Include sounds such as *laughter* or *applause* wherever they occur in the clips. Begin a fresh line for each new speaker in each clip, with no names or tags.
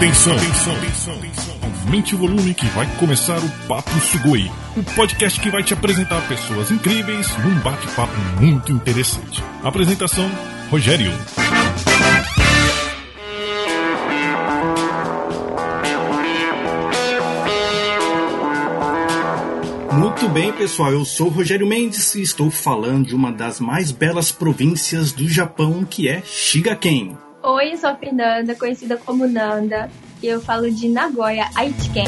Atenção, atenção, atenção, atenção. Aumente o volume que vai começar o Papo Sugoi, o podcast que vai te apresentar pessoas incríveis num bate-papo muito interessante. Apresentação: Rogério.
Muito bem, pessoal. Eu sou Rogério Mendes e estou falando de uma das mais belas províncias do Japão, que é Shigaken.
Oi, eu sou a Fernanda, conhecida como Nanda, e eu falo de Nagoya, Aichiken.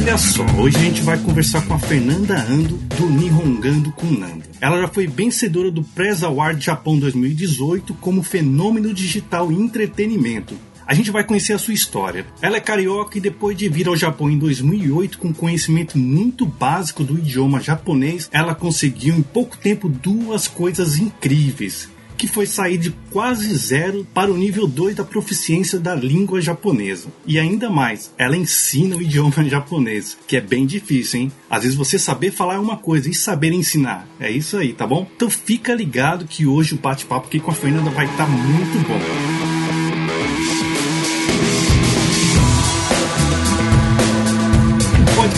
Olha só, hoje a gente vai conversar com a Fernanda Ando do Nihongando com Nanda. Ela já foi vencedora do Press Award Japão 2018 como fenômeno digital e entretenimento. A gente vai conhecer a sua história. Ela é carioca e depois de vir ao Japão em 2008 com conhecimento muito básico do idioma japonês, ela conseguiu em pouco tempo duas coisas incríveis que foi sair de quase zero para o nível 2 da proficiência da língua japonesa. E ainda mais, ela ensina o idioma *laughs* japonês, que é bem difícil, hein? Às vezes você saber falar é uma coisa e saber ensinar. É isso aí, tá bom? Então fica ligado que hoje o bate-papo aqui com a Fernanda vai estar tá muito bom.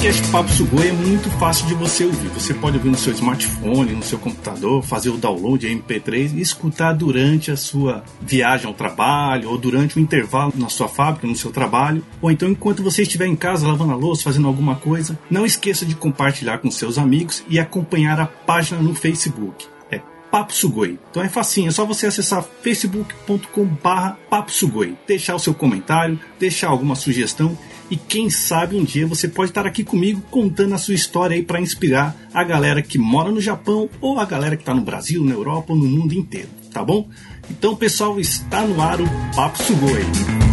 Podcast Papo Sugoi é muito fácil de você ouvir. Você pode ouvir no seu smartphone, no seu computador, fazer o download MP3 e escutar durante a sua viagem ao trabalho ou durante o intervalo na sua fábrica, no seu trabalho, ou então enquanto você estiver em casa lavando a louça, fazendo alguma coisa. Não esqueça de compartilhar com seus amigos e acompanhar a página no Facebook. É Papo Sugoi. Então é facinho, é só você acessar facebook.com/barra Papo Sugoi, deixar o seu comentário, deixar alguma sugestão e quem sabe um dia você pode estar aqui comigo contando a sua história aí para inspirar a galera que mora no Japão ou a galera que está no Brasil, na Europa ou no mundo inteiro, tá bom? Então, pessoal, está no ar o Papo Sugoi.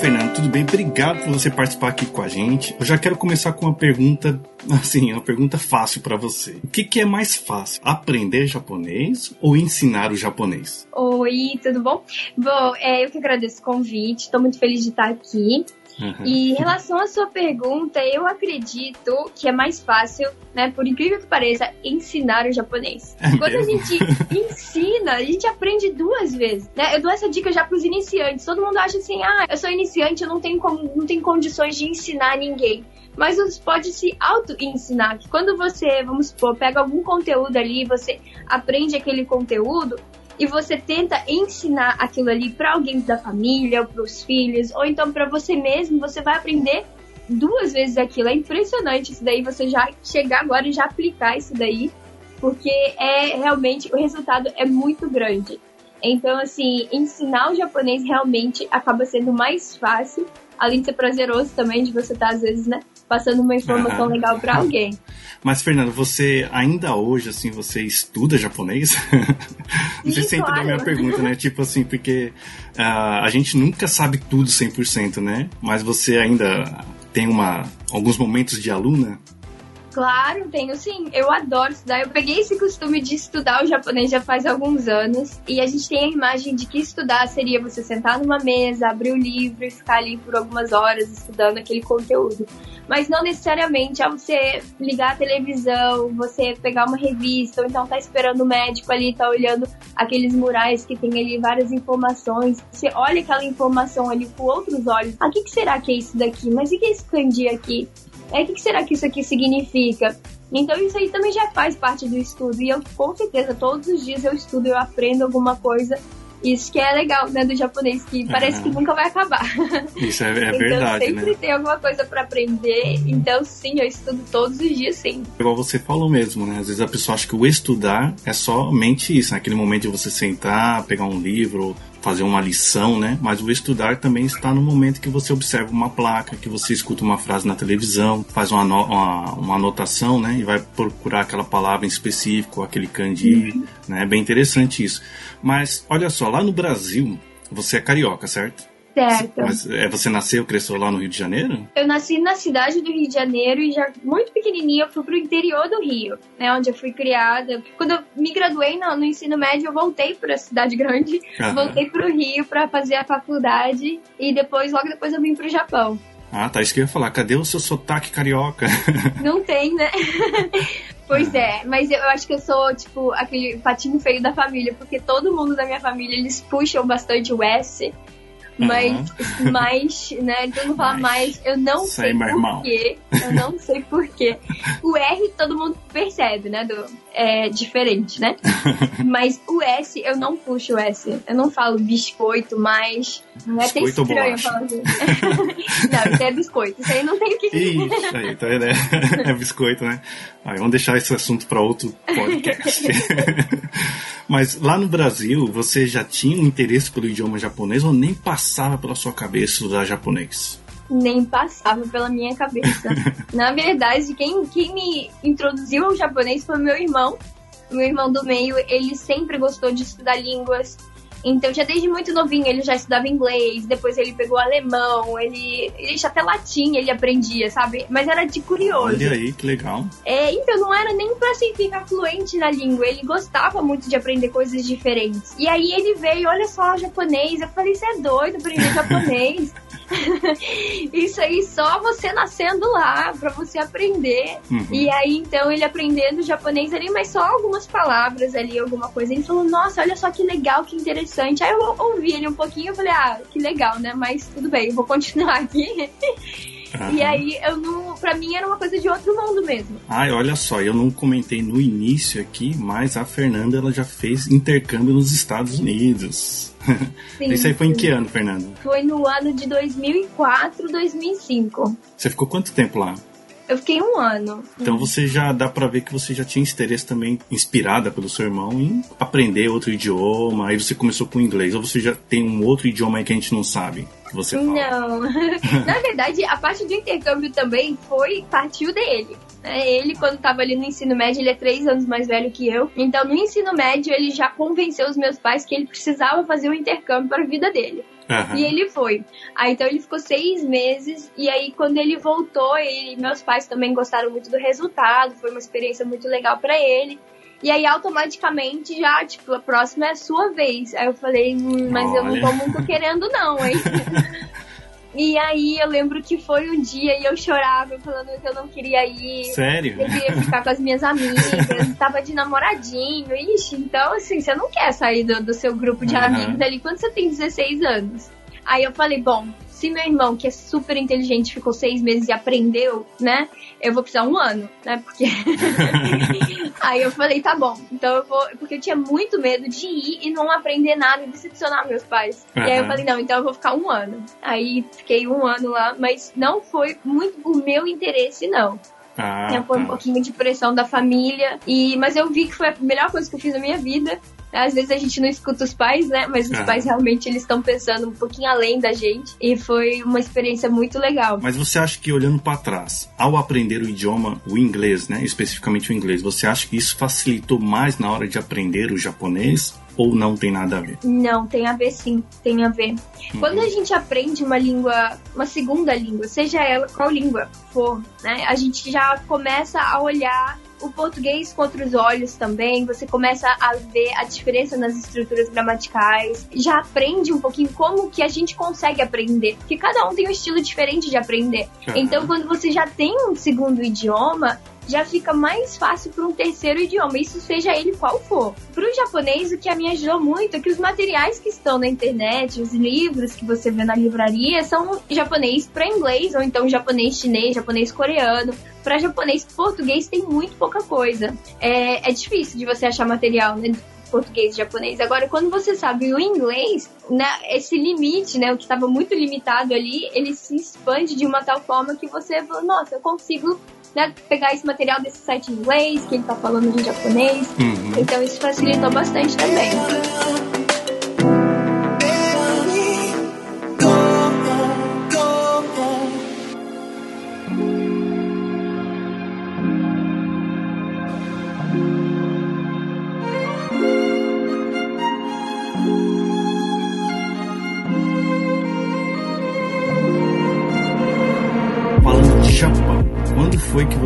Fernando, tudo bem? Obrigado por você participar aqui com a gente. Eu já quero começar com uma pergunta, assim, uma pergunta fácil para você. O que, que, é mais fácil, aprender japonês ou ensinar o japonês?
Oi, tudo bom? Bom, é, eu que agradeço o convite, estou muito feliz de estar aqui. Uhum. E em relação à sua pergunta, eu acredito que é mais fácil, né, por incrível que pareça, ensinar o japonês. É Quando mesmo? a gente ensina, a gente aprende duas vezes, né? Eu dou essa dica já para os iniciantes. Todo mundo acha assim: "Ah, eu sou iniciante, eu não tenho como, não tenho condições de ensinar ninguém" mas você pode se auto-ensinar. Que quando você, vamos supor, pega algum conteúdo ali, você aprende aquele conteúdo, e você tenta ensinar aquilo ali para alguém da família, para os filhos, ou então para você mesmo, você vai aprender duas vezes aquilo. É impressionante isso daí, você já chegar agora e já aplicar isso daí, porque é realmente o resultado é muito grande. Então, assim, ensinar o japonês realmente acaba sendo mais fácil, além de ser prazeroso também, de você estar, tá, às vezes, né, passando uma informação ah. legal para alguém.
Mas, Fernando, você ainda hoje, assim, você estuda japonês? Não sei se você entendeu a minha pergunta, né? Tipo assim, porque uh, a gente nunca sabe tudo 100%, né? Mas você ainda tem uma, alguns momentos de aluna?
Claro, tenho sim. Eu adoro estudar. Eu peguei esse costume de estudar o japonês já faz alguns anos. E a gente tem a imagem de que estudar seria você sentar numa mesa, abrir o livro e ficar ali por algumas horas estudando aquele conteúdo. Mas não necessariamente ao você ligar a televisão, você pegar uma revista, ou então tá esperando o médico ali, tá olhando aqueles murais que tem ali várias informações. Você olha aquela informação ali com outros olhos. Ah, o que, que será que é isso daqui? Mas o que é esse kanji aqui? É, o que, será que isso aqui significa? Então isso aí também já faz parte do estudo. E eu, com certeza, todos os dias eu estudo, eu aprendo alguma coisa. Isso que é legal, né, do japonês, que parece que nunca vai acabar.
Isso é, é *laughs*
então,
verdade,
sempre
né?
tem alguma coisa para aprender. Então, sim, eu estudo todos os dias, sim.
Igual você falou mesmo, né? Às vezes a pessoa acha que o estudar é somente isso, naquele momento de você sentar, pegar um livro, fazer uma lição, né? Mas o estudar também está no momento que você observa uma placa, que você escuta uma frase na televisão, faz uma, uma, uma anotação, né? E vai procurar aquela palavra em específico, aquele kanji, uhum. né? É bem interessante isso. Mas olha só, lá no Brasil, você é carioca, certo?
Certo.
Mas é, você nasceu, cresceu lá no Rio de Janeiro?
Eu nasci na cidade do Rio de Janeiro e já muito pequenininha eu fui pro interior do Rio, né, onde eu fui criada. Quando eu me graduei no, no ensino médio, eu voltei para a cidade grande, uhum. voltei pro Rio para fazer a faculdade e depois, logo depois, eu vim pro Japão.
Ah, tá. Isso que eu ia falar. Cadê o seu sotaque carioca? *laughs*
Não tem, né? *laughs* Pois é, mas eu acho que eu sou, tipo, aquele patinho feio da família, porque todo mundo da minha família, eles puxam bastante o S. Mas, uhum. mais, né? Então não fala mais, eu não sei porquê. Eu não *laughs* sei porquê. O R todo mundo percebe, né? Do, é diferente, né? *laughs* Mas o S, eu não puxo o S. Eu não falo biscoito, mas. Não é até estranho falar assim. *laughs* não, isso é biscoito. Isso aí não tem o que.
Ixi, aí, tá, né? É biscoito, né? Aí, vamos deixar esse assunto para outro podcast. Mas lá no Brasil, você já tinha um interesse pelo idioma japonês ou nem passava pela sua cabeça estudar japonês?
Nem passava pela minha cabeça. *laughs* Na verdade, quem, quem me introduziu ao japonês foi meu irmão. Meu irmão do meio, ele sempre gostou de estudar línguas. Então, já desde muito novinho, ele já estudava inglês, depois ele pegou alemão, ele, ele até latim ele aprendia, sabe? Mas era de curioso.
Olha aí, que legal.
É, então não era nem pra assim, ficar fluente na língua, ele gostava muito de aprender coisas diferentes. E aí ele veio, olha só, japonês, eu falei, você é doido aprender japonês? *laughs* Isso aí só você nascendo lá para você aprender. Uhum. E aí então ele aprendendo japonês ali, mas só algumas palavras ali, alguma coisa. Ele falou: "Nossa, olha só que legal, que interessante". Aí eu ouvi ele um pouquinho, eu falei: "Ah, que legal, né? Mas tudo bem, eu vou continuar aqui". Uhum. E aí eu não. Pra mim era uma coisa de outro mundo mesmo.
Ai, olha só, eu não comentei no início aqui, mas a Fernanda ela já fez intercâmbio nos Estados Unidos. Sim, Isso aí foi em que ano, Fernanda?
Foi no ano de 2004, 2005.
Você ficou quanto tempo lá?
Eu fiquei um ano.
Então você já dá para ver que você já tinha interesse também, inspirada pelo seu irmão, em aprender outro idioma. Aí você começou com o inglês, ou você já tem um outro idioma aí que a gente não sabe? Que você fala?
Não. *laughs* Na verdade, a parte do intercâmbio também foi partiu dele. É, ele, quando estava ali no ensino médio, ele é três anos mais velho que eu. Então, no ensino médio, ele já convenceu os meus pais que ele precisava fazer um intercâmbio para a vida dele. Uhum. E ele foi. Aí então ele ficou seis meses. E aí, quando ele voltou, ele, meus pais também gostaram muito do resultado. Foi uma experiência muito legal para ele. E aí, automaticamente, já, tipo, a próxima é a sua vez. Aí eu falei, hum, mas Olha. eu não tô muito querendo, não, hein? *laughs* E aí eu lembro que foi um dia e eu chorava, falando que eu não queria ir.
Sério?
Eu queria ficar com as minhas amigas, *laughs* tava de namoradinho. Ixi, então assim, você não quer sair do, do seu grupo de uhum. amigos ali quando você tem 16 anos. Aí eu falei, bom, se meu irmão, que é super inteligente, ficou seis meses e aprendeu, né? Eu vou precisar um ano, né? Porque. *laughs* aí eu falei, tá bom. Então eu vou. Porque eu tinha muito medo de ir e não aprender nada e decepcionar meus pais. Uhum. E aí eu falei, não, então eu vou ficar um ano. Aí fiquei um ano lá, mas não foi muito o meu interesse, não. Ah, foi um tá. pouquinho de pressão da família. E, mas eu vi que foi a melhor coisa que eu fiz na minha vida. Às vezes a gente não escuta os pais, né? Mas os pais realmente eles estão pensando um pouquinho além da gente. E foi uma experiência muito legal.
Mas você acha que olhando para trás, ao aprender o idioma, o inglês, né? Especificamente o inglês, você acha que isso facilitou mais na hora de aprender o japonês? ou não tem nada a ver?
Não, tem a ver sim, tem a ver. Uhum. Quando a gente aprende uma língua, uma segunda língua, seja ela qual língua for, né, a gente já começa a olhar o português com outros olhos também, você começa a ver a diferença nas estruturas gramaticais, já aprende um pouquinho como que a gente consegue aprender, porque cada um tem um estilo diferente de aprender. Então, quando você já tem um segundo idioma, já fica mais fácil para um terceiro idioma, isso seja ele qual for. Para o japonês, o que a me ajudou muito é que os materiais que estão na internet, os livros que você vê na livraria, são japonês para inglês, ou então japonês chinês, japonês coreano. Para japonês português tem muito pouca coisa. É, é difícil de você achar material, né? português e japonês. Agora, quando você sabe o inglês, né, esse limite, né, o que estava muito limitado ali, ele se expande de uma tal forma que você fala, nossa, eu consigo né, pegar esse material desse site em inglês, que ele tá falando em japonês. Uhum. Então isso facilitou bastante também.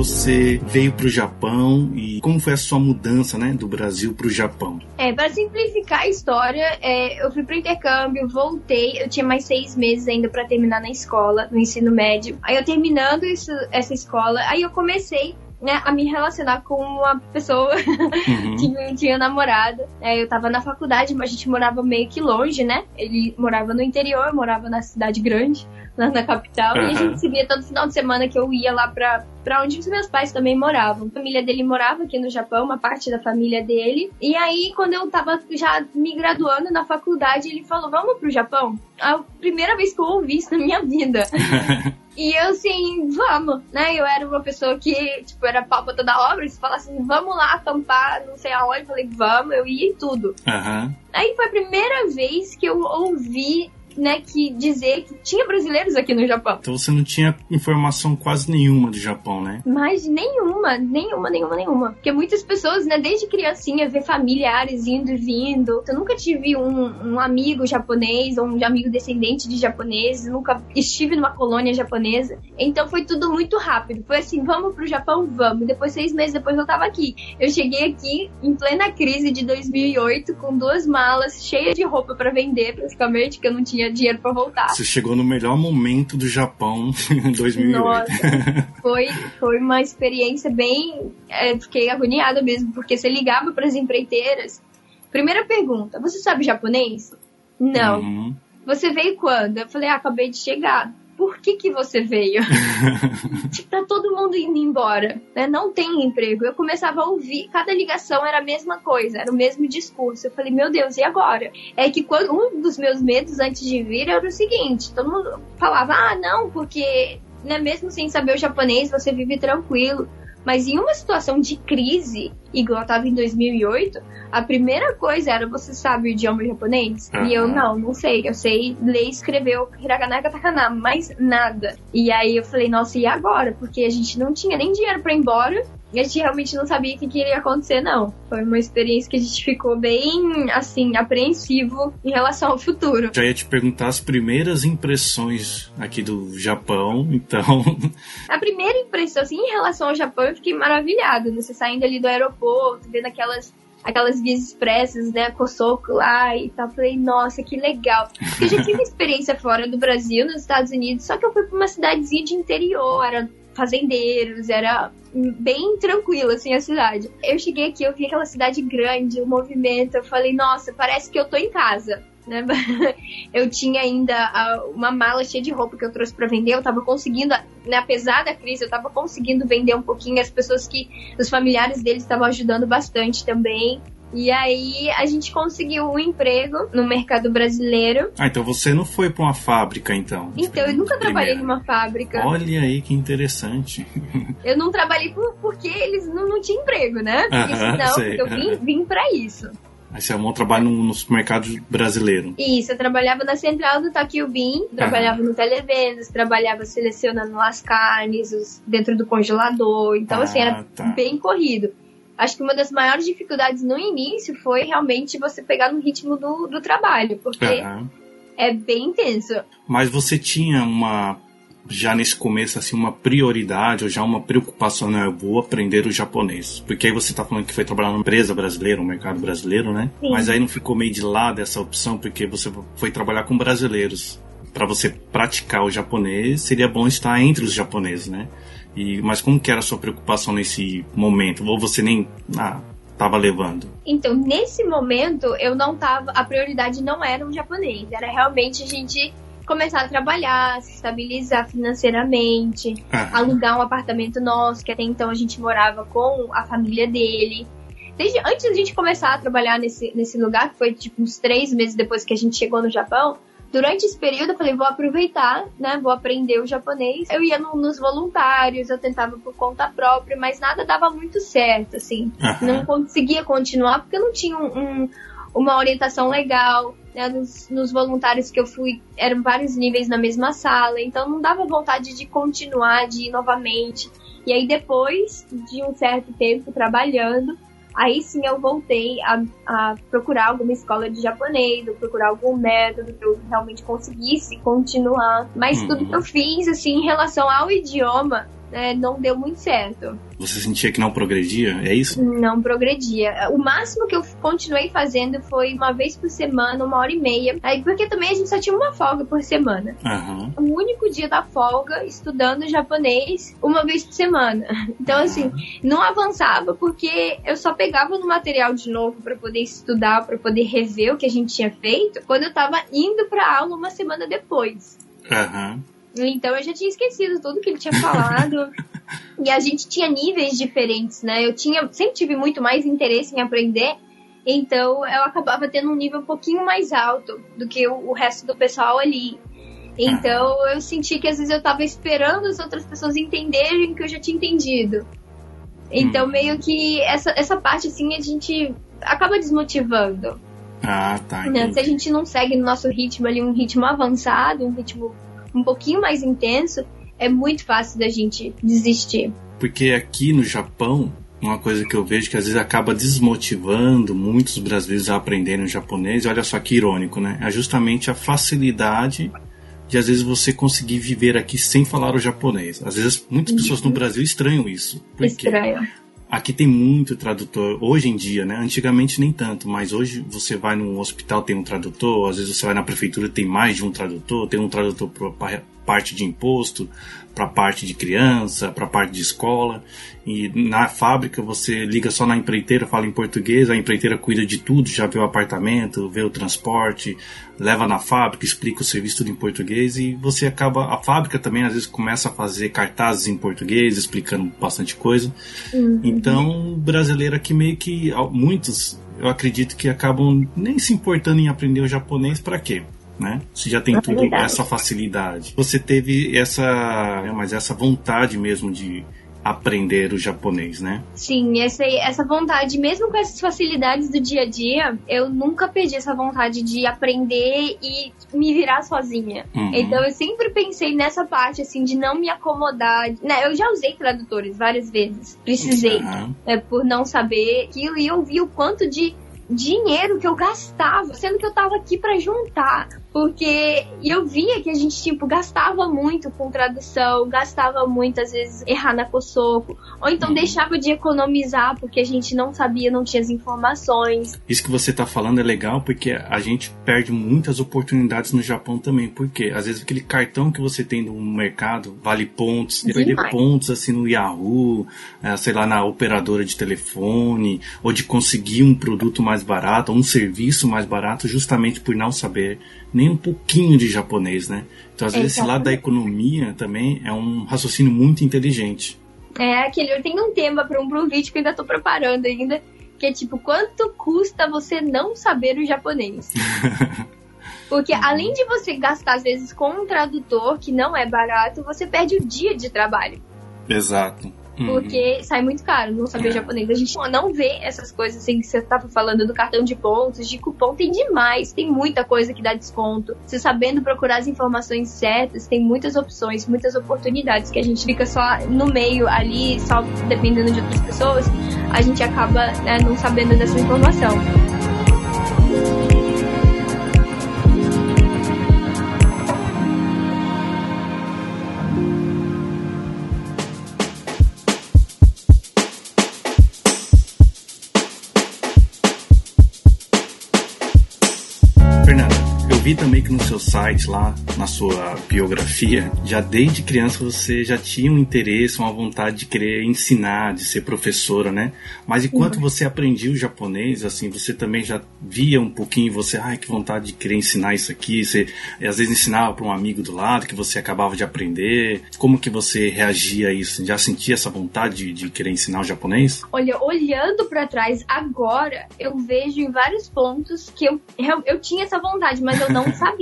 Você veio para o Japão e como foi a sua mudança, né, do Brasil para o Japão?
É, para simplificar a história, é, eu fui para intercâmbio, voltei, eu tinha mais seis meses ainda para terminar na escola, no ensino médio. Aí eu terminando isso, essa escola, aí eu comecei né, a me relacionar com uma pessoa *laughs* uhum. que tinha namorado. É, eu tava na faculdade, mas a gente morava meio que longe, né? Ele morava no interior, morava na cidade grande, lá na capital, uhum. e a gente se via todo final de semana que eu ia lá pra, pra onde os meus pais também moravam. A família dele morava aqui no Japão, uma parte da família dele. E aí, quando eu tava já me graduando na faculdade, ele falou: Vamos pro Japão? A primeira vez que eu ouvi isso na minha vida. *laughs* E eu assim, vamos, né? Eu era uma pessoa que, tipo, era pau pra toda obra. Se falasse assim, vamos lá acampar, não sei aonde, eu falei, vamos, eu ia em tudo.
Uhum.
Aí foi a primeira vez que eu ouvi né, que dizer que tinha brasileiros aqui no Japão.
Então você não tinha informação quase nenhuma do Japão, né?
Mas nenhuma, nenhuma, nenhuma, nenhuma. Porque muitas pessoas, né, desde criancinha, vê familiares indo e vindo. Eu nunca tive um, um amigo japonês ou um amigo descendente de japoneses, nunca estive numa colônia japonesa. Então foi tudo muito rápido. Foi assim, vamos pro Japão? Vamos. Depois, seis meses depois, eu tava aqui. Eu cheguei aqui em plena crise de 2008 com duas malas cheias de roupa para vender, praticamente, que eu não tinha tinha dinheiro para voltar.
Você chegou no melhor momento do Japão em *laughs* 2008. Nossa,
foi, foi uma experiência bem. É, fiquei agoniada mesmo, porque você ligava para as empreiteiras. Primeira pergunta: você sabe japonês? Não. Uhum. Você veio quando? Eu falei: ah, acabei de chegar por que, que você veio? *laughs* tipo, tá todo mundo indo embora, né? Não tem emprego. Eu começava a ouvir, cada ligação era a mesma coisa, era o mesmo discurso. Eu falei, meu Deus, e agora? É que quando, um dos meus medos antes de vir era o seguinte: todo mundo falava, ah, não, porque né, mesmo sem saber o japonês, você vive tranquilo. Mas em uma situação de crise, igual eu tava em 2008, a primeira coisa era você sabe o idioma japonês? Uhum. E eu não, não sei. Eu sei ler e escrever o hiragana e katakana, mas nada. E aí eu falei, nossa, e agora? Porque a gente não tinha nem dinheiro para ir embora e a gente realmente não sabia o que, que iria acontecer, não. Foi uma experiência que a gente ficou bem, assim, apreensivo em relação ao futuro.
Já ia te perguntar as primeiras impressões aqui do Japão, *laughs* então.
A primeira impressão, assim, em relação ao Japão, eu fiquei maravilhada. Né? Você saindo ali do aeroporto, vendo aquelas aquelas vias expressas, né, Kosoko lá e tal. Falei, nossa, que legal. Eu já tive *laughs* experiência fora do Brasil, nos Estados Unidos, só que eu fui pra uma cidadezinha de interior, era fazendeiros, era bem tranquila, assim, a cidade. Eu cheguei aqui, eu vi aquela cidade grande, o movimento, eu falei, nossa, parece que eu tô em casa. Né? *laughs* Eu tinha ainda uma mala cheia de roupa que eu trouxe para vender. Eu tava conseguindo, né, apesar da crise, eu tava conseguindo vender um pouquinho. As pessoas que, os familiares deles estavam ajudando bastante também. E aí a gente conseguiu um emprego no mercado brasileiro.
Ah, então você não foi para uma fábrica, então?
Então, eu nunca trabalhei numa fábrica.
Olha aí que interessante. *laughs*
Eu não trabalhei por, porque eles não, não tinham emprego, né? Porque senão sei. eu vim, vim para isso.
Aí você arrumou um trabalho no, no supermercado brasileiro.
Isso, eu trabalhava na central do Takiyubin, trabalhava no televendas, trabalhava selecionando as carnes os, dentro do congelador. Então, ah, assim, era tá. bem corrido acho que uma das maiores dificuldades no início foi realmente você pegar no ritmo do, do trabalho, porque uhum. é bem intenso.
Mas você tinha uma já nesse começo assim uma prioridade ou já uma preocupação, né? Eu vou aprender o japonês. Porque aí você tá falando que foi trabalhar numa empresa brasileira, no mercado brasileiro, né? Sim. Mas aí não ficou meio de lado essa opção porque você foi trabalhar com brasileiros. Para você praticar o japonês, seria bom estar entre os japoneses, né? E, mas como que era a sua preocupação nesse momento? Ou você nem ah, tava levando?
Então, nesse momento, eu não tava. A prioridade não era um japonês, era realmente a gente começar a trabalhar, se estabilizar financeiramente, ah. alugar um apartamento nosso, que até então a gente morava com a família dele. Desde antes da gente começar a trabalhar nesse, nesse lugar, que foi tipo uns três meses depois que a gente chegou no Japão, Durante esse período eu falei, vou aproveitar, né? Vou aprender o japonês. Eu ia no, nos voluntários, eu tentava por conta própria, mas nada dava muito certo, assim. Uhum. Não conseguia continuar porque eu não tinha um, um, uma orientação legal. Né? Nos, nos, voluntários que eu fui, eram vários níveis na mesma sala, então não dava vontade de continuar, de ir novamente. E aí depois de um certo tempo trabalhando, Aí sim eu voltei a, a procurar alguma escola de japonês, ou procurar algum método que eu realmente conseguisse continuar. Mas uhum. tudo que eu fiz, assim, em relação ao idioma, é, não deu muito certo.
Você sentia que não progredia? É isso?
Não progredia. O máximo que eu continuei fazendo foi uma vez por semana, uma hora e meia. Aí, porque também a gente só tinha uma folga por semana.
Uhum.
O único dia da folga, estudando japonês, uma vez por semana. *laughs* Então, uhum. assim, não avançava porque eu só pegava no material de novo para poder estudar, para poder rever o que a gente tinha feito, quando eu tava indo pra aula uma semana depois.
Aham. Uhum.
Então eu já tinha esquecido tudo que ele tinha falado. *laughs* e a gente tinha níveis diferentes, né? Eu tinha, sempre tive muito mais interesse em aprender. Então eu acabava tendo um nível um pouquinho mais alto do que o, o resto do pessoal ali. Então eu senti que às vezes eu estava esperando as outras pessoas entenderem que eu já tinha entendido. Então hum. meio que essa, essa parte assim a gente acaba desmotivando.
Ah, tá.
Né? Se a gente não segue no nosso ritmo ali, um ritmo avançado, um ritmo um pouquinho mais intenso, é muito fácil da gente desistir.
Porque aqui no Japão, uma coisa que eu vejo que às vezes acaba desmotivando muitos brasileiros a aprenderem o japonês, olha só que irônico, né? É justamente a facilidade de às vezes você conseguir viver aqui sem falar o japonês. Às vezes muitas pessoas no uhum. Brasil estranham isso.
Porque Estranho.
Aqui tem muito tradutor, hoje em dia, né? Antigamente nem tanto, mas hoje você vai num hospital tem um tradutor, às vezes você vai na prefeitura tem mais de um tradutor, tem um tradutor parte de imposto, para parte de criança, para parte de escola. E na fábrica você liga só na empreiteira, fala em português, a empreiteira cuida de tudo, já vê o apartamento, vê o transporte, leva na fábrica, explica o serviço tudo em português e você acaba. A fábrica também às vezes começa a fazer cartazes em português, explicando bastante coisa. Uhum. Então, brasileiro aqui meio que. Muitos, eu acredito que acabam nem se importando em aprender o japonês para quê? Né? Você já tem é tudo verdade. essa facilidade. Você teve essa, né, mas essa vontade mesmo de aprender o japonês, né?
Sim, essa, essa vontade, mesmo com essas facilidades do dia a dia, eu nunca perdi essa vontade de aprender e me virar sozinha. Uhum. Então eu sempre pensei nessa parte, assim, de não me acomodar. Né? Eu já usei tradutores várias vezes, precisei, uhum. né, por não saber aquilo, e eu vi o quanto de dinheiro que eu gastava, sendo que eu tava aqui para juntar. Porque eu via que a gente, tipo, gastava muito com tradução, gastava muito, às vezes, errar na Kosoco, ou então uhum. deixava de economizar porque a gente não sabia, não tinha as informações.
Isso que você tá falando é legal porque a gente perde muitas oportunidades no Japão também, porque às vezes aquele cartão que você tem no mercado vale pontos, e perder pontos assim no Yahoo, é, sei lá, na operadora de telefone, ou de conseguir um produto mais barato, ou um serviço mais barato, justamente por não saber nem um pouquinho de japonês, né? Então, às vezes, esse lado da economia também é um raciocínio muito inteligente.
É, aquele, eu tenho um tema para um, um vídeo que eu ainda estou preparando ainda, que é tipo, quanto custa você não saber o japonês? *laughs* Porque além de você gastar, às vezes, com um tradutor, que não é barato, você perde o dia de trabalho.
Exato.
Uhum. Porque uhum. sai muito caro não saber é. japonês. A gente não vê essas coisas assim que você estava falando do cartão de pontos, de cupom, tem demais. Tem muita coisa que dá desconto. Você sabendo procurar as informações certas, tem muitas opções, muitas oportunidades que a gente fica só no meio ali, só dependendo de outras pessoas, a gente acaba né, não sabendo dessa informação.
No seu site lá, na sua biografia, já desde criança você já tinha um interesse, uma vontade de querer ensinar, de ser professora, né? Mas enquanto uhum. você aprendia o japonês, assim, você também já via um pouquinho você, ai, que vontade de querer ensinar isso aqui, você às vezes ensinava para um amigo do lado que você acabava de aprender. Como que você reagia a isso? Já sentia essa vontade de, de querer ensinar o japonês?
Olha, olhando para trás agora, eu vejo em vários pontos que eu, eu, eu tinha essa vontade, mas eu não sabia. *laughs*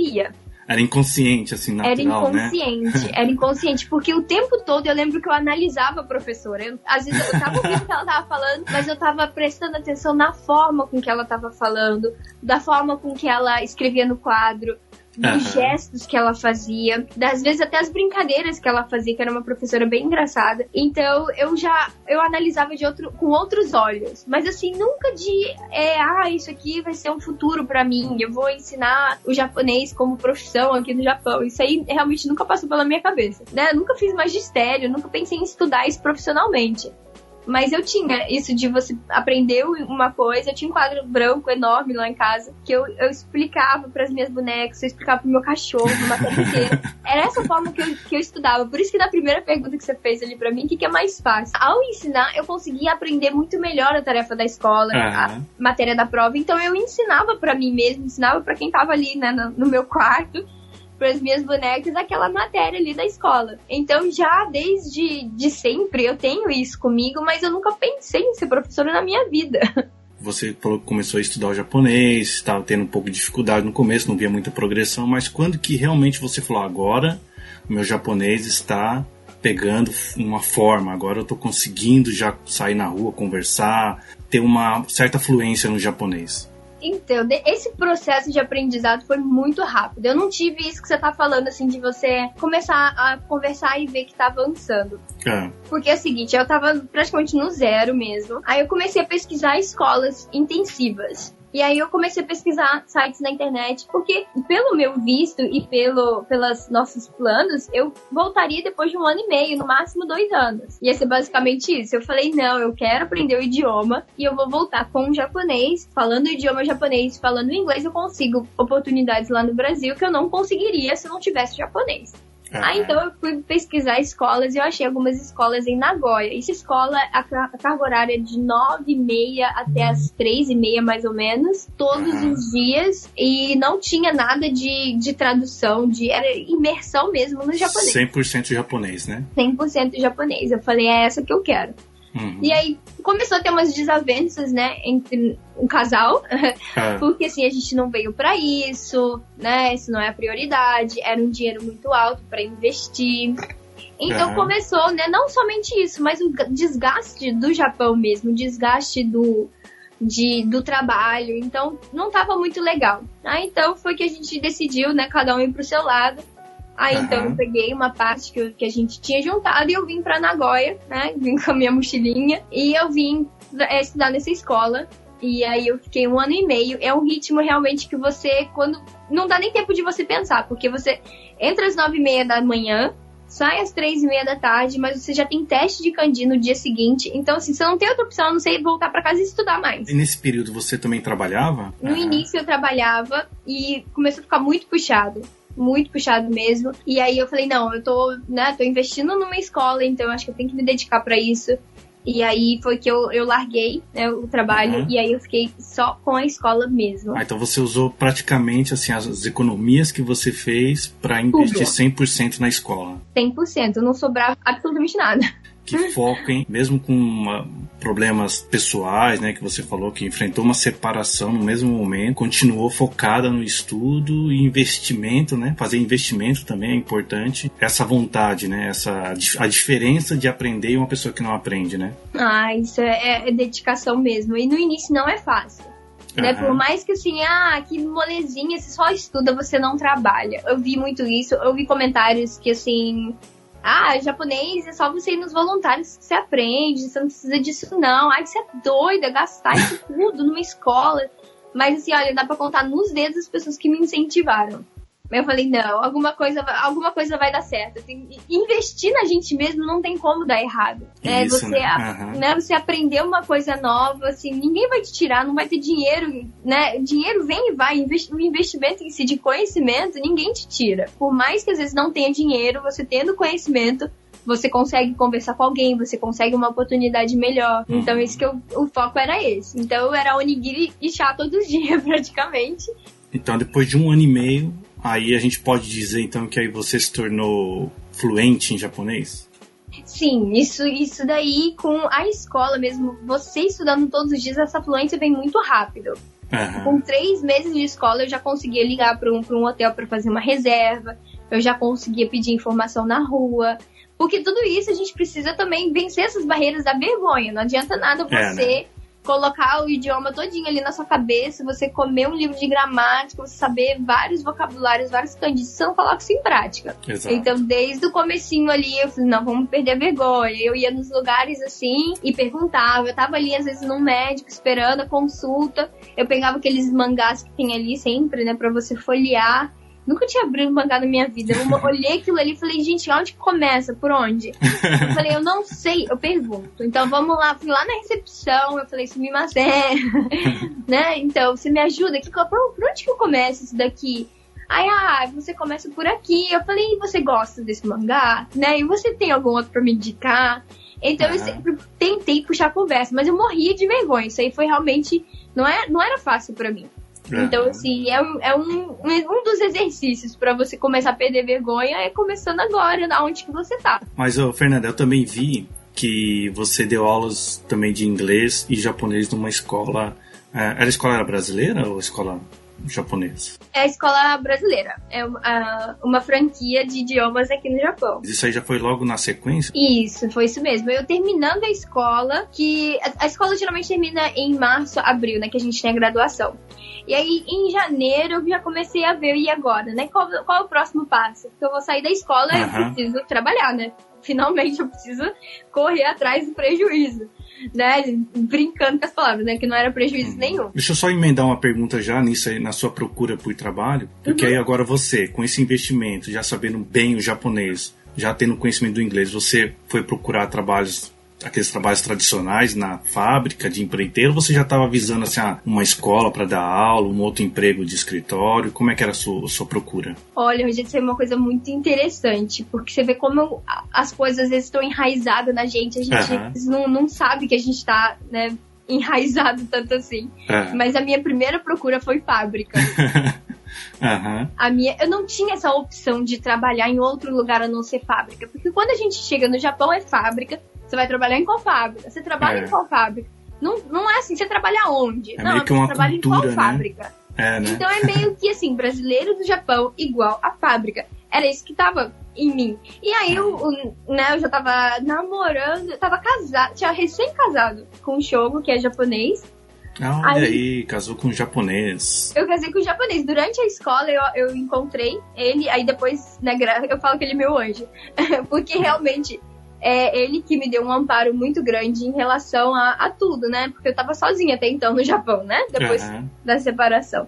Era inconsciente, assim, natural,
Era né? inconsciente, né? *laughs* era inconsciente, porque o tempo todo eu lembro que eu analisava a professora. Eu, às vezes eu tava ouvindo o que ela tava falando, mas eu tava prestando atenção na forma com que ela tava falando, da forma com que ela escrevia no quadro, dos uhum. gestos que ela fazia, das vezes até as brincadeiras que ela fazia, que era uma professora bem engraçada. Então eu já eu analisava de outro com outros olhos, mas assim nunca de é, ah, isso aqui vai ser um futuro para mim, eu vou ensinar o japonês como profissão aqui no Japão. Isso aí realmente nunca passou pela minha cabeça, né? Eu nunca fiz magistério, nunca pensei em estudar isso profissionalmente. Mas eu tinha isso de você aprender uma coisa. Eu tinha um quadro branco enorme lá em casa que eu, eu explicava para as minhas bonecas, eu explicava pro meu cachorro, uma inteira. *laughs* Era essa forma que eu, que eu estudava. Por isso que na primeira pergunta que você fez ali para mim, o que, que, é mais fácil? Ao ensinar, eu conseguia aprender muito melhor a tarefa da escola, a matéria da prova. Então eu ensinava para mim mesmo, ensinava para quem tava ali né, no, no meu quarto para as minhas bonecas aquela matéria ali da escola. Então já desde de sempre eu tenho isso comigo, mas eu nunca pensei em ser professora na minha vida. *laughs*
Você começou a estudar o japonês, estava tendo um pouco de dificuldade no começo, não via muita progressão, mas quando que realmente você falou agora meu japonês está pegando uma forma, agora eu estou conseguindo já sair na rua, conversar, ter uma certa fluência no japonês?
Então, esse processo de aprendizado foi muito rápido. Eu não tive isso que você tá falando, assim, de você começar a conversar e ver que tá avançando. É. Porque é o seguinte, eu tava praticamente no zero mesmo. Aí eu comecei a pesquisar escolas intensivas. E aí eu comecei a pesquisar sites na internet, porque pelo meu visto e pelo pelos nossos planos, eu voltaria depois de um ano e meio, no máximo dois anos. Ia ser basicamente isso. Eu falei, não, eu quero aprender o idioma e eu vou voltar com o japonês, falando o idioma japonês, falando inglês, eu consigo oportunidades lá no Brasil que eu não conseguiria se eu não tivesse japonês. Ah. Aí então eu fui pesquisar escolas e eu achei algumas escolas em Nagoya. Essa escola, a, carga horária é de 9 e meia até as 3 e meia mais ou menos, todos ah. os dias, e não tinha nada de, de tradução, de era imersão mesmo no japonês.
100% japonês, né?
100% japonês. Eu falei, é essa que eu quero. Uhum. E aí começou a ter umas desavenças, né, entre um casal, *laughs* é. porque assim, a gente não veio para isso, né, isso não é a prioridade, era um dinheiro muito alto para investir. Então uhum. começou, né, não somente isso, mas o desgaste do Japão mesmo, o desgaste do, de, do trabalho, então não estava muito legal. Ah, então foi que a gente decidiu, né, cada um ir pro seu lado. Aí uhum. então eu peguei uma parte que, eu, que a gente tinha juntado e eu vim pra Nagoya, né? Vim com a minha mochilinha e eu vim é, estudar nessa escola. E aí eu fiquei um ano e meio. É um ritmo realmente que você, quando. Não dá nem tempo de você pensar, porque você entra às nove e meia da manhã, sai às três e meia da tarde, mas você já tem teste de candi no dia seguinte. Então, assim, você não tem outra opção a não ser voltar para casa e estudar mais.
E nesse período você também trabalhava?
No início eu trabalhava e começou a ficar muito puxado muito puxado mesmo. E aí eu falei, não, eu tô, né, tô investindo numa escola, então acho que eu tenho que me dedicar para isso. E aí foi que eu, eu larguei né, o trabalho uhum. e aí eu fiquei só com a escola mesmo.
Ah, então você usou praticamente assim as economias que você fez para investir Tudo. 100% na escola.
100%, não sobrava absolutamente nada
que foquem, mesmo com uma, problemas pessoais, né, que você falou que enfrentou uma separação no mesmo momento, continuou focada no estudo e investimento, né, fazer investimento também é importante. Essa vontade, né, essa a diferença de aprender e uma pessoa que não aprende, né?
Ah, isso é, é dedicação mesmo. E no início não é fácil. Uhum. Né? Por mais que assim, ah, que molezinha, você só estuda, você não trabalha. Eu vi muito isso, eu vi comentários que assim, ah, japonês é só você ir nos voluntários que você aprende, você não precisa disso não. Ai, você é doida, gastar isso *laughs* tudo numa escola. Mas assim, olha, dá pra contar nos dedos as pessoas que me incentivaram. Eu falei, não, alguma coisa, alguma coisa vai dar certo. Investir na gente mesmo não tem como dar errado. É, Isso, você, né? Uhum. né? Você aprender uma coisa nova, assim, ninguém vai te tirar, não vai ter dinheiro, né? Dinheiro vem e vai. O investimento em si de conhecimento, ninguém te tira. Por mais que às vezes não tenha dinheiro, você tendo conhecimento, você consegue conversar com alguém, você consegue uma oportunidade melhor. Uhum. Então, isso que eu, o foco era esse. Então, eu era onigiri e chá todos os dias, *laughs* praticamente.
Então, depois de um ano e meio, Aí a gente pode dizer então que aí você se tornou fluente em japonês?
Sim, isso, isso daí com a escola mesmo, você estudando todos os dias, essa fluência vem muito rápido. Uhum. Com três meses de escola, eu já conseguia ligar para um, um hotel para fazer uma reserva, eu já conseguia pedir informação na rua. Porque tudo isso a gente precisa também vencer essas barreiras da vergonha. Não adianta nada você é, né? Colocar o idioma todinho ali na sua cabeça, você comer um livro de gramática, você saber vários vocabulários, vários candidatos, você não coloca isso em prática.
Exato.
Então, desde o comecinho ali, eu falei, não, vamos perder a vergonha. Eu ia nos lugares assim e perguntava. Eu tava ali, às vezes, num médico, esperando a consulta. Eu pegava aqueles mangás que tem ali sempre, né, pra você folhear. Nunca tinha abrido um mangá na minha vida. Eu olhei aquilo ali e falei, gente, onde começa? Por onde? Eu falei, eu não sei, eu pergunto. Então vamos lá, fui lá na recepção, eu falei, sumimasen, *laughs* né? Então, você me ajuda? Que, por, onde que eu começo isso daqui? Aí, ah, você começa por aqui. Eu falei, você gosta desse mangá? Né? E você tem algum outro pra me indicar? Então eu sempre tentei puxar conversa, mas eu morria de vergonha. Isso aí foi realmente. Não, é, não era fácil para mim. É. Então, assim, é, um, é um, um dos exercícios para você começar a perder vergonha é começando agora, na onde que você tá.
Mas, ô, Fernanda, eu também vi que você deu aulas também de inglês e japonês numa escola. É, era escola brasileira ou escola japonesa?
É a escola brasileira. É uma, uma franquia de idiomas aqui no Japão.
Isso aí já foi logo na sequência?
Isso, foi isso mesmo. Eu terminando a escola, que a, a escola geralmente termina em março, abril, né? Que a gente tem a graduação. E aí, em janeiro, eu já comecei a ver, e agora, né? Qual, qual é o próximo passo? Porque eu vou sair da escola e eu preciso trabalhar, né? Finalmente eu preciso correr atrás do prejuízo né, brincando com as palavras, né, que não era prejuízo uhum. nenhum.
Deixa eu só emendar uma pergunta já nisso aí, na sua procura por trabalho, porque uhum. aí agora você, com esse investimento, já sabendo bem o japonês, já tendo conhecimento do inglês, você foi procurar trabalhos aqueles trabalhos tradicionais na fábrica de empreiteiro, você já estava visando assim, ah, uma escola para dar aula, um outro emprego de escritório? Como é que era a sua, a sua procura?
Olha, gente, isso é uma coisa muito interessante, porque você vê como as coisas às vezes estão enraizadas na gente, a gente uhum. não, não sabe que a gente está, né, enraizado tanto assim. Uhum. Mas a minha primeira procura foi fábrica. *laughs*
Uhum.
A minha, eu não tinha essa opção de trabalhar em outro lugar a não ser fábrica. Porque quando a gente chega no Japão é fábrica, você vai trabalhar em qual fábrica? Você trabalha é. em qual fábrica? Não, não é assim, você trabalha onde?
É
não,
meio que uma
você trabalha
cultura,
em qual
né?
fábrica?
É, né?
Então é meio que assim, brasileiro do Japão igual a fábrica. Era isso que tava em mim. E aí eu, né, eu já tava namorando, eu tava casado, tinha recém-casado com o Shogo, que é japonês.
Ah, olha aí, aí, casou com um japonês.
Eu casei com um japonês. Durante a escola eu, eu encontrei ele, aí depois, né, eu falo que ele é meu anjo. *laughs* Porque realmente é ele que me deu um amparo muito grande em relação a, a tudo, né? Porque eu tava sozinha até então no Japão, né? Depois uhum. da separação.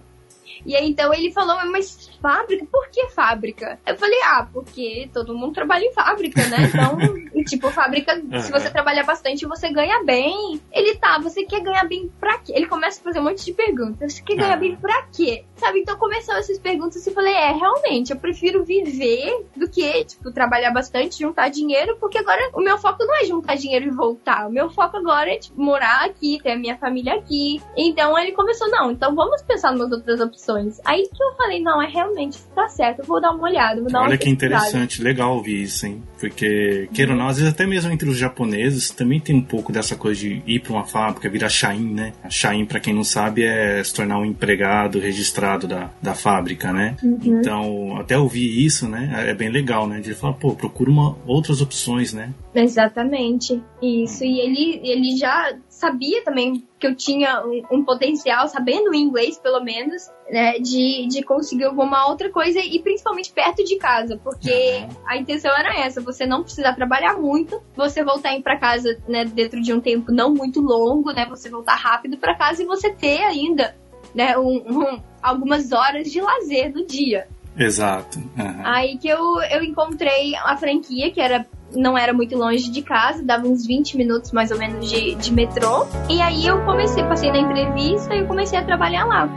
E aí então ele falou, mas fábrica? Por que fábrica? Eu falei, ah, porque todo mundo trabalha em fábrica, né? Então, *laughs* tipo, fábrica, uhum. se você trabalhar bastante, você ganha bem. Ele tá, você quer ganhar bem pra quê? Ele começa a fazer um monte de perguntas. Você quer ganhar uhum. bem pra quê? Sabe? Então começou essas perguntas e falei, é, realmente, eu prefiro viver do que, tipo, trabalhar bastante, juntar dinheiro, porque agora o meu foco não é juntar dinheiro e voltar. O meu foco agora é, tipo, morar aqui, ter a minha família aqui. Então ele começou, não, então vamos pensar nas outras opções. Aí que eu falei, não, é realmente, tá certo, eu vou dar uma olhada, vou dar
Olha
uma
que interessante, legal ouvir isso, hein? Porque, queira ou não, às vezes até mesmo entre os japoneses também tem um pouco dessa coisa de ir para uma fábrica, virar Shain, né? A Shain, para quem não sabe, é se tornar um empregado registrado da, da fábrica, né? Uhum. Então, até ouvir isso, né? É bem legal, né? De falar, pô, procura uma, outras opções, né?
Exatamente, isso. E ele, ele já sabia também que eu tinha um, um, potencial, sabendo o inglês pelo menos, né, de, de conseguir alguma outra coisa e principalmente perto de casa, porque uhum. a intenção era essa, você não precisar trabalhar muito, você voltar para casa, né, dentro de um tempo não muito longo, né, você voltar rápido para casa e você ter ainda, né, um, um, algumas horas de lazer no dia.
Exato. Uhum.
Aí que eu, eu encontrei a franquia, que era não era muito longe de casa, dava uns 20 minutos mais ou menos de, de metrô. E aí eu comecei, passei na entrevista e comecei a trabalhar lá.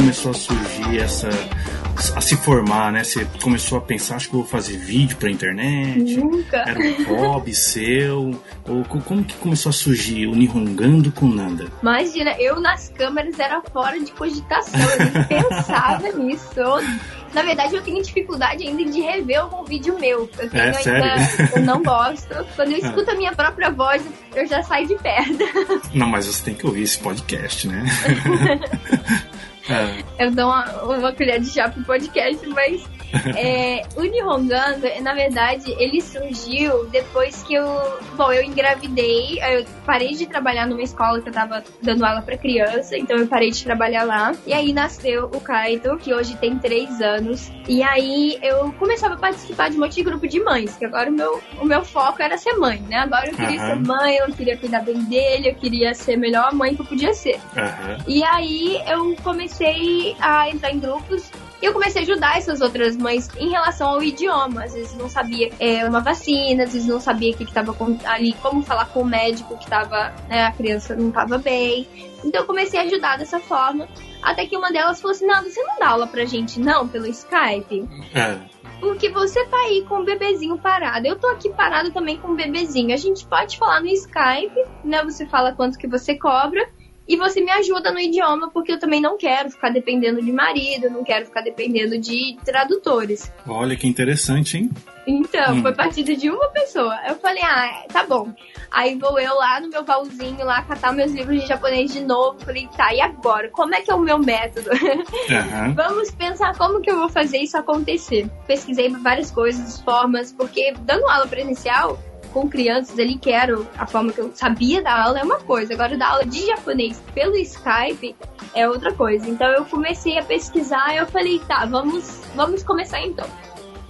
Começou a surgir essa a se formar, né? Você começou a pensar, acho que vou fazer vídeo pra internet?
Nunca.
Era um hobby seu? Ou como que começou a surgir o Nihongando com Nanda?
Imagina, eu nas câmeras era fora de cogitação, eu nem *laughs* pensava nisso. Na verdade, eu tenho dificuldade ainda de rever algum vídeo meu. Eu tenho
É,
ainda, eu não gosto. Quando eu *laughs* escuto a minha própria voz, eu já saio de perto.
Não, mas você tem que ouvir esse podcast, né? *laughs* É,
Eu dou uma, uma colher de chá pro podcast, mas é, o Nihongando, na verdade, ele surgiu depois que eu. Bom, eu engravidei, eu parei de trabalhar numa escola que eu tava dando aula pra criança, então eu parei de trabalhar lá. E aí nasceu o Kaito, que hoje tem três anos. E aí eu começava a participar de um monte de grupo de mães, que agora o meu, o meu foco era ser mãe, né? Agora eu queria
Aham.
ser mãe, eu queria cuidar bem dele, eu queria ser a melhor mãe que eu podia ser.
aham.
E aí eu comecei a entrar em grupos e eu comecei a ajudar essas outras mães em relação ao idioma. Às vezes não sabia é, uma vacina, às vezes não sabia o que estava ali, como falar com o médico que tava, né, a criança não estava bem. Então eu comecei a ajudar dessa forma. Até que uma delas falou assim: Não, você não dá aula pra gente, não, pelo Skype?
É.
Porque você tá aí com o bebezinho parado. Eu tô aqui parado também com o bebezinho. A gente pode falar no Skype, né? Você fala quanto que você cobra. E você me ajuda no idioma, porque eu também não quero ficar dependendo de marido, não quero ficar dependendo de tradutores.
Olha que interessante, hein?
Então,
Hum.
foi partida de uma pessoa. Eu falei, ah, tá bom. Aí vou eu lá no meu baúzinho lá catar meus livros de japonês de novo. Falei, tá, e agora? Como é que é o meu método? *laughs*
Aham.
Vamos pensar como que eu vou fazer isso acontecer. Pesquisei várias coisas, formas, porque dando aula presencial com crianças ali, que era a forma que eu sabia dar aula, é uma coisa. Agora, dar aula de japonês pelo Skype é outra coisa. Então, eu comecei a pesquisar e eu falei, tá, vamos, vamos começar então.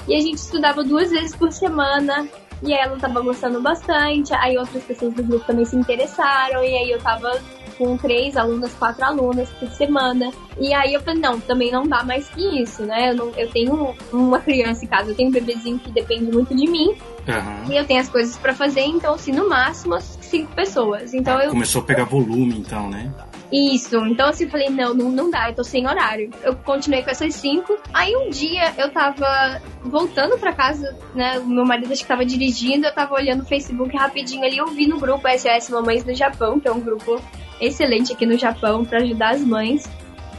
E a gente estudava duas vezes por semana. E ela tava gostando bastante. Aí outras pessoas do grupo também se interessaram. E aí eu tava com três alunas, quatro alunas por semana. E aí eu falei, não, também não dá mais que isso, né? Eu, não, eu tenho uma criança em casa, eu tenho um bebezinho que depende muito de mim.
Aham.
E eu tenho as coisas pra fazer, então, assim, no máximo, as cinco pessoas. Então eu.
Começou a pegar volume, então, né?
Isso, então assim, eu falei, não, não, não dá, eu tô sem horário. Eu continuei com essas cinco. Aí um dia eu tava voltando pra casa, né? O meu marido acho que tava dirigindo, eu tava olhando o Facebook rapidinho ali, eu vi no grupo SOS Mamães do Japão, que é um grupo excelente aqui no Japão pra ajudar as mães.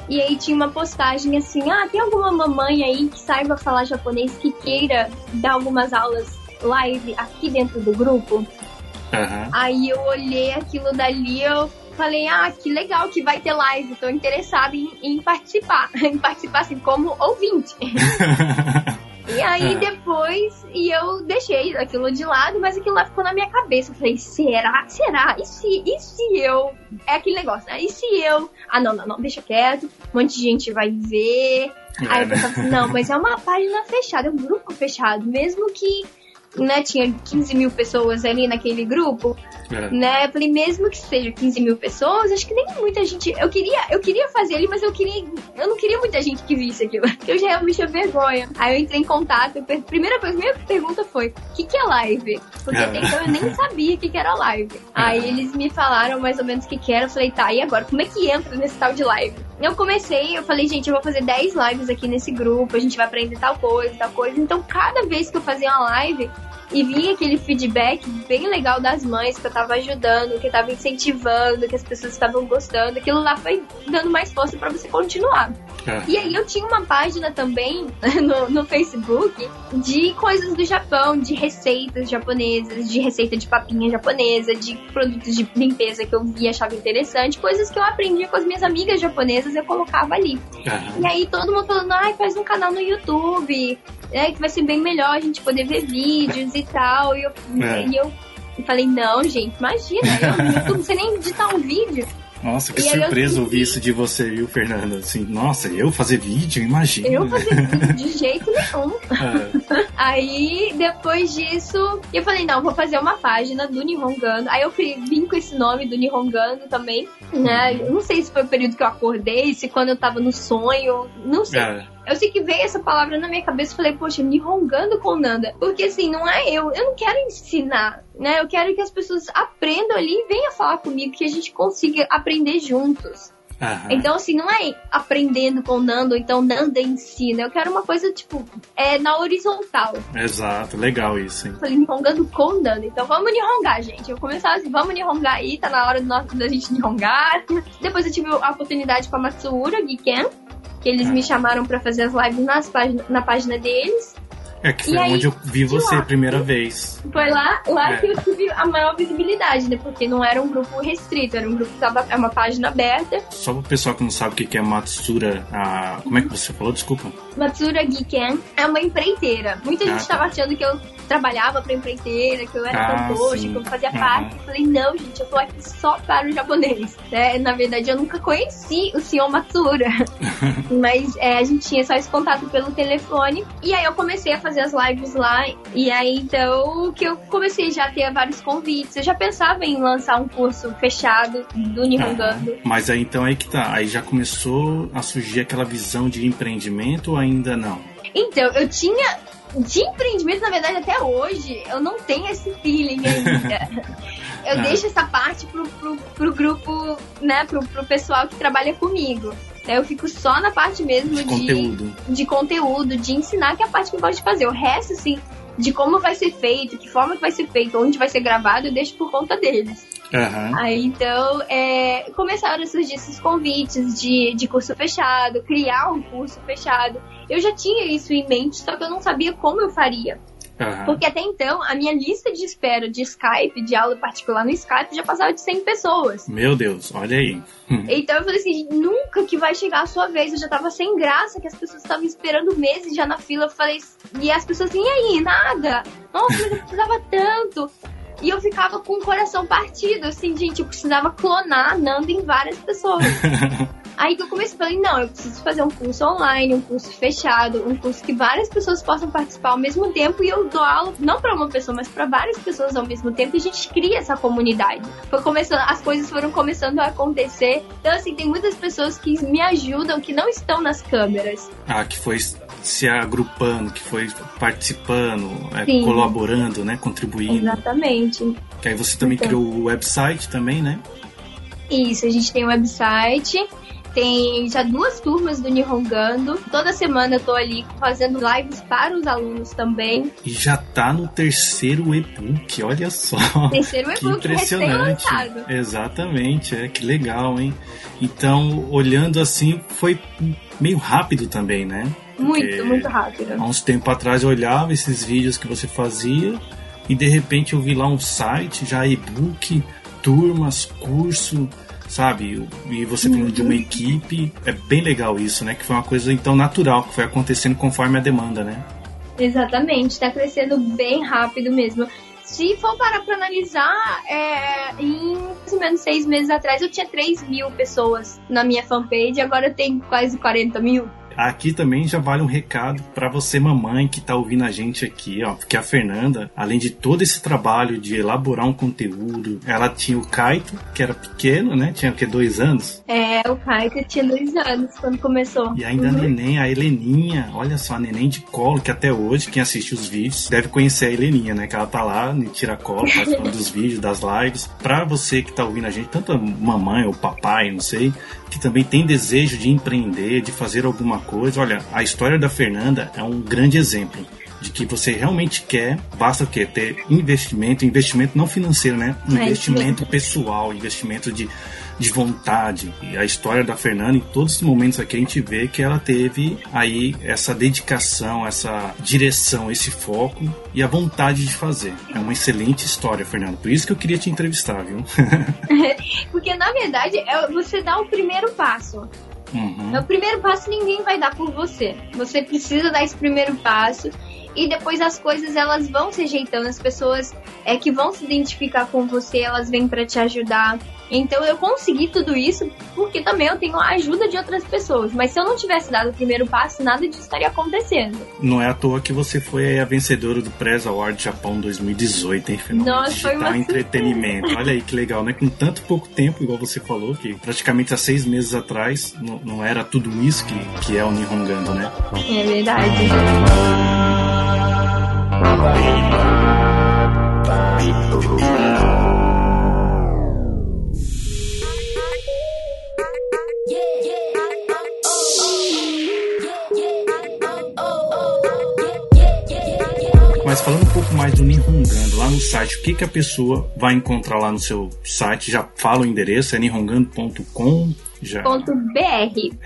E aí tinha uma postagem assim, ah, tem alguma mamãe aí que saiba falar japonês que queira dar algumas aulas live aqui dentro do grupo?
Aham.
Aí eu olhei aquilo dali, eu falei, ah, que legal que vai ter live, tô interessada em, em participar, *laughs* em participar assim como ouvinte. *laughs* E aí
É.
depois, e eu deixei aquilo de lado, mas aquilo lá ficou na minha cabeça. Eu falei, será? Será? E se, e se eu. É aquele negócio, né? E se eu. Ah, não, não, não, deixa quieto, um monte de gente vai ver. Aí
É,
eu
né?
pensava assim, não, mas é uma página fechada, é um grupo fechado, mesmo que. Né, tinha 15 mil pessoas ali naquele grupo,
É.
né? Eu falei, mesmo que seja 15 mil pessoas, acho que nem muita gente. Eu queria, eu queria fazer ali, mas eu queria. Eu não queria muita gente que visse aquilo. *laughs* Porque eu já realmente tinha vergonha. Aí eu entrei em contato. per- primeira coisa, minha pergunta foi: o que, que é live? Porque
É.
até então eu nem *laughs* sabia o que, que era live. Aí eles me falaram mais ou menos o que, que era. Eu falei, tá, e agora? Como é que entra nesse tal de live? Eu comecei, eu falei, gente, eu vou fazer 10 lives aqui nesse grupo, a gente vai aprender tal coisa, tal coisa. Então, cada vez que eu fazia uma live, e vi aquele feedback bem legal das mães que eu tava ajudando, que eu tava incentivando, que as pessoas estavam gostando. Aquilo lá foi dando mais força pra você continuar.
É.
E aí eu tinha uma página também *laughs* no, no Facebook de coisas do Japão, de receitas japonesas, de receita de papinha japonesa, de produtos de limpeza que eu via e achava interessante, coisas que eu aprendia com as minhas amigas japonesas eu colocava ali.
Aham.
E aí todo mundo falando, ai, faz um canal no YouTube, é, que vai ser bem melhor a gente poder ver vídeos e tal. E eu,
É.
e eu falei, não, gente, imagina, eu *laughs* não sei nem editar um vídeo.
Nossa, que
E eu
surpresa
senti-
ouvir isso de você, viu, Fernanda? Assim, nossa, eu fazer vídeo, imagina.
Eu fazer vídeo de *laughs* jeito nenhum.
É. *laughs*
Aí, depois disso, eu falei, não, vou fazer uma página do Nihongando. Aí eu vim com esse nome do Nihongando também, né? Eu não sei se foi o período que eu acordei, se quando eu tava no sonho, não sei.
É.
Eu sei que veio essa palavra na minha cabeça e falei, poxa, Nihongando com Nanda. Porque assim, não é eu, eu não quero ensinar, né? Eu quero que as pessoas aprendam ali e venham falar comigo, que a gente consiga aprender juntos. Aham. Então, assim, não é aprendendo com Nando, então Nando ensina. Eu quero uma coisa, tipo, é na horizontal.
Exato, legal isso, hein?
Falei, nihongando com Nando. Então vamos nihongar, gente. Eu começava assim, vamos nihongar aí, tá na hora do da gente nihongar. Depois eu tive a oportunidade com a Matsuura Giken, que eles me chamaram para fazer as lives nas página, na página deles.
É que foi e onde aí, eu vi você a primeira vez.
Foi lá, lá é. que eu tive a maior visibilidade, né? Porque não era um grupo restrito, era um grupo que tava, é uma página aberta.
Só pro pessoal que não sabe o que é Matsura, a... como é que você falou? Desculpa.
Matsura Giken é uma empreiteira. Muita ah, gente tá. achando que eu trabalhava pra empreiteira, que eu era ah, fantoche, que eu fazia uhum. parte. Eu falei, não, gente, eu tô aqui só para o japonês. *laughs* É, na verdade, eu nunca conheci o senhor Matsura. *laughs* Mas é, a gente tinha só esse contato pelo telefone. E aí eu comecei a fazer as lives lá. E aí, então, que eu comecei já a ter vários convites. Eu já pensava em lançar um curso fechado do Nihongando.
Mas aí, então, aí que tá. Aí já começou a surgir aquela visão de empreendimento ou ainda não?
Então, eu tinha de empreendimento, na verdade, até hoje, eu não tenho esse feeling ainda. *laughs* eu ah. deixo essa parte pro, pro, pro grupo, né, pro, pro pessoal que trabalha comigo. Eu fico só na parte mesmo de, de conteúdo. de conteúdo, de ensinar, que é a parte que eu gosto de fazer. O resto, assim, de como vai ser feito, que forma que vai ser feito, onde vai ser gravado, eu deixo por conta deles. Uhum. Aí então é, começaram a surgir esses convites de, de curso fechado, criar um curso fechado. Eu já tinha isso em mente, só que eu não sabia como eu faria. Uhum. Porque até então, a minha lista de espera de Skype, de aula particular no Skype, já passava de 100 pessoas.
Meu Deus, olha aí.
Hum. Então eu falei assim, nunca que vai chegar a sua vez. Eu já tava sem graça, que as pessoas estavam esperando meses já na fila. Eu falei, e as pessoas assim, e aí, nada? Nossa, mas eu precisava tanto. E eu ficava com o coração partido, assim, gente, eu precisava clonar Nando em várias pessoas. *laughs* Aí que eu comecei, falei, não, eu preciso fazer um curso online, um curso fechado, um curso que várias pessoas possam participar ao mesmo tempo e eu dou aula não para uma pessoa, mas para várias pessoas ao mesmo tempo e a gente cria essa comunidade. Foi começando, as coisas foram começando a acontecer. Então assim, tem muitas pessoas que me ajudam que não estão nas câmeras.
Ah, que foi se agrupando, que foi participando, é, colaborando, né, contribuindo.
Exatamente.
Que aí você também então. criou o website também, né?
Isso, a gente tem um website tem já duas turmas do Nihongando. Toda semana eu tô ali fazendo lives para os alunos também.
E já tá no terceiro e-book, olha só.
Terceiro *laughs* e-book impressionante.
Exatamente, é que legal, hein? Então, olhando assim, foi meio rápido também, né?
Porque muito, muito rápido.
Há uns tempos atrás eu olhava esses vídeos que você fazia e de repente eu vi lá um site, já e-book, turmas, curso, sabe? E você falando uhum. de uma equipe, é bem legal isso, né? Que foi uma coisa então natural, que foi acontecendo conforme a demanda, né?
Exatamente, tá crescendo bem rápido mesmo. Se for parar pra analisar, é, em mais ou menos seis meses atrás eu tinha 3 mil pessoas na minha fanpage, agora eu tenho quase 40 mil.
Aqui também já vale um recado para você, mamãe, que tá ouvindo a gente aqui, ó. Porque a Fernanda, além de todo esse trabalho de elaborar um conteúdo, ela tinha o Kaito, que era pequeno, né? Tinha o que? Dois anos?
É, o Kaito tinha dois anos quando começou.
E ainda uhum. a neném, a Heleninha, olha só, a neném de colo, que até hoje, quem assiste os vídeos, deve conhecer a Heleninha, né? Que ela tá lá, ne tira colo, participando *laughs* dos vídeos, das lives. Pra você que tá ouvindo a gente, tanto a mamãe ou papai, não sei, que também tem desejo de empreender, de fazer alguma coisa. Olha, a história da Fernanda é um grande exemplo de que você realmente quer, basta o quê? Ter investimento, investimento não financeiro, né? É investimento pessoal, investimento de de vontade. E a história da Fernanda, em todos os momentos aqui, a gente vê que ela teve aí essa dedicação, essa direção, esse foco e a vontade de fazer. É uma excelente história, Fernanda. Por isso que eu queria te entrevistar, viu? *laughs*
Porque, na verdade, é você dá o primeiro passo. Uhum. O primeiro passo ninguém vai dar por você. Você precisa dar esse primeiro passo e depois as coisas elas vão se ajeitando, as pessoas é que vão se identificar com você, elas vêm para te ajudar. Então eu consegui tudo isso porque também eu tenho a ajuda de outras pessoas. Mas se eu não tivesse dado o primeiro passo, nada disso estaria acontecendo.
Não é à toa que você foi a vencedora do Press Award Japão 2018, hein, Fernando?
Nossa, Digital foi uma
entretenimento. Olha aí que legal, né? Com tanto pouco tempo, igual você falou, que praticamente há seis meses atrás não, não era tudo isso que, que é o Nihongando, né?
É verdade. Mas falando um pouco mais
do Nihongando, lá no site, o que, que a pessoa vai encontrar lá no seu site? Já fala o endereço, é nirongando.com já.
.br.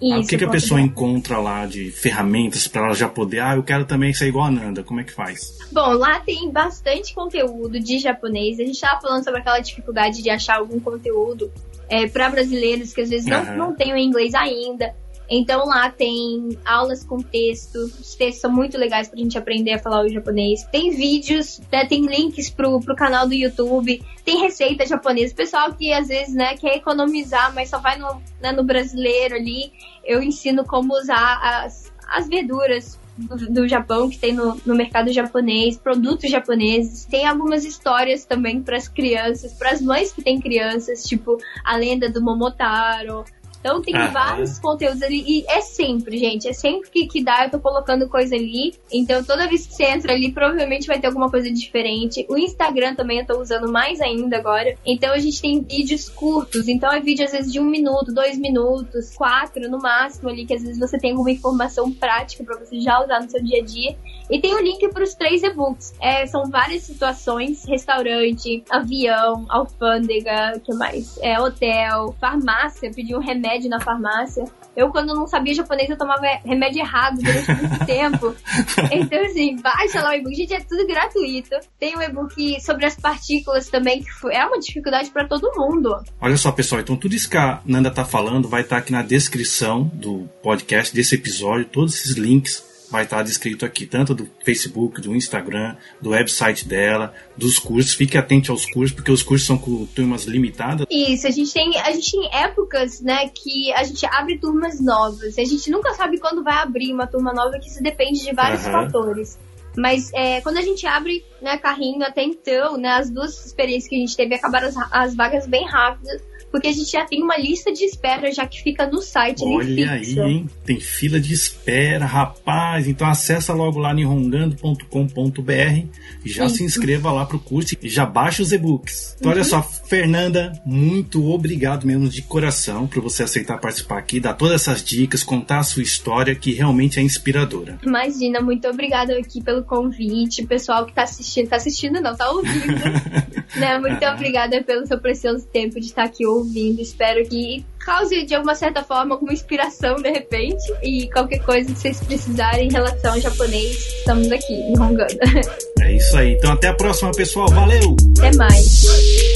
É. Ah, o que, que a pessoa encontra lá de ferramentas para ela já poder, ah, eu quero também ser igual a Nanda, como é que faz?
Bom, lá tem bastante conteúdo de japonês. A gente estava falando sobre aquela dificuldade de achar algum conteúdo é, para brasileiros que às vezes não, uhum. não têm o inglês ainda. Então lá tem aulas com texto, os textos são muito legais pra gente aprender a falar o japonês. Tem vídeos, né, tem links pro, pro canal do YouTube, tem receita japonesa. Pessoal que às vezes né, quer economizar, mas só vai no, né, no brasileiro ali, eu ensino como usar as, as verduras do, do, Japão que tem no, no mercado japonês, produtos japoneses. Tem algumas histórias também para as crianças, para as mães que têm crianças, tipo a lenda do Momotaro, então tem Aham. vários conteúdos ali. E é sempre, gente. É sempre que, que dá, eu tô colocando coisa ali. Então toda vez que você entra ali, provavelmente vai ter alguma coisa diferente. O Instagram também eu tô usando mais ainda agora. Então a gente tem vídeos curtos. Então é vídeo às vezes de um minuto, dois minutos, quatro no máximo ali, que às vezes você tem alguma informação prática para você já usar no seu dia a dia. E tem o link para os três e-books. É, são várias situações: restaurante, avião, alfândega, que mais? É, hotel, farmácia, pedir um remédio remédio na farmácia. Eu, quando não sabia japonês, eu tomava remédio errado durante muito *laughs* tempo. Então, assim, baixa lá o e-book. Gente, é tudo gratuito. Tem um e-book sobre as partículas também, que é uma dificuldade para todo mundo.
Olha só, pessoal, então tudo isso que a Nanda tá falando vai estar tá aqui na descrição do podcast, desse episódio, todos esses links vai estar descrito aqui, tanto do Facebook, do Instagram, do website dela, dos cursos. Fique atente aos cursos, porque os cursos são com turmas limitadas.
Isso, a gente tem, a gente tem épocas, né, que a gente abre turmas novas. A gente nunca sabe quando vai abrir uma turma nova, que isso depende de vários uhum. fatores. Mas é, quando a gente abre né, carrinho até então, né, as duas experiências que a gente teve acabaram as, as vagas bem rápidas porque a gente já tem uma lista de espera já que fica no site.
Olha aí, hein? Tem fila de espera, rapaz. Então acessa logo lá nihongando.com.br e já Isso. se inscreva lá pro curso e já baixa os e-books. Então, uhum. olha só, Fernanda, muito obrigado mesmo de coração por você aceitar participar aqui, dar todas essas dicas, contar a sua história que realmente é inspiradora.
Imagina, muito obrigada aqui pelo convite, pessoal que tá assistindo, tá assistindo não, tá ouvindo. *laughs* né? Muito obrigada pelo seu precioso tempo de estar aqui ouvindo ouvindo. Espero que cause de alguma certa forma alguma inspiração de repente. E qualquer coisa que vocês precisarem em relação ao japonês, estamos aqui, em.
É isso aí. Então até a próxima, pessoal. Valeu!
Até mais.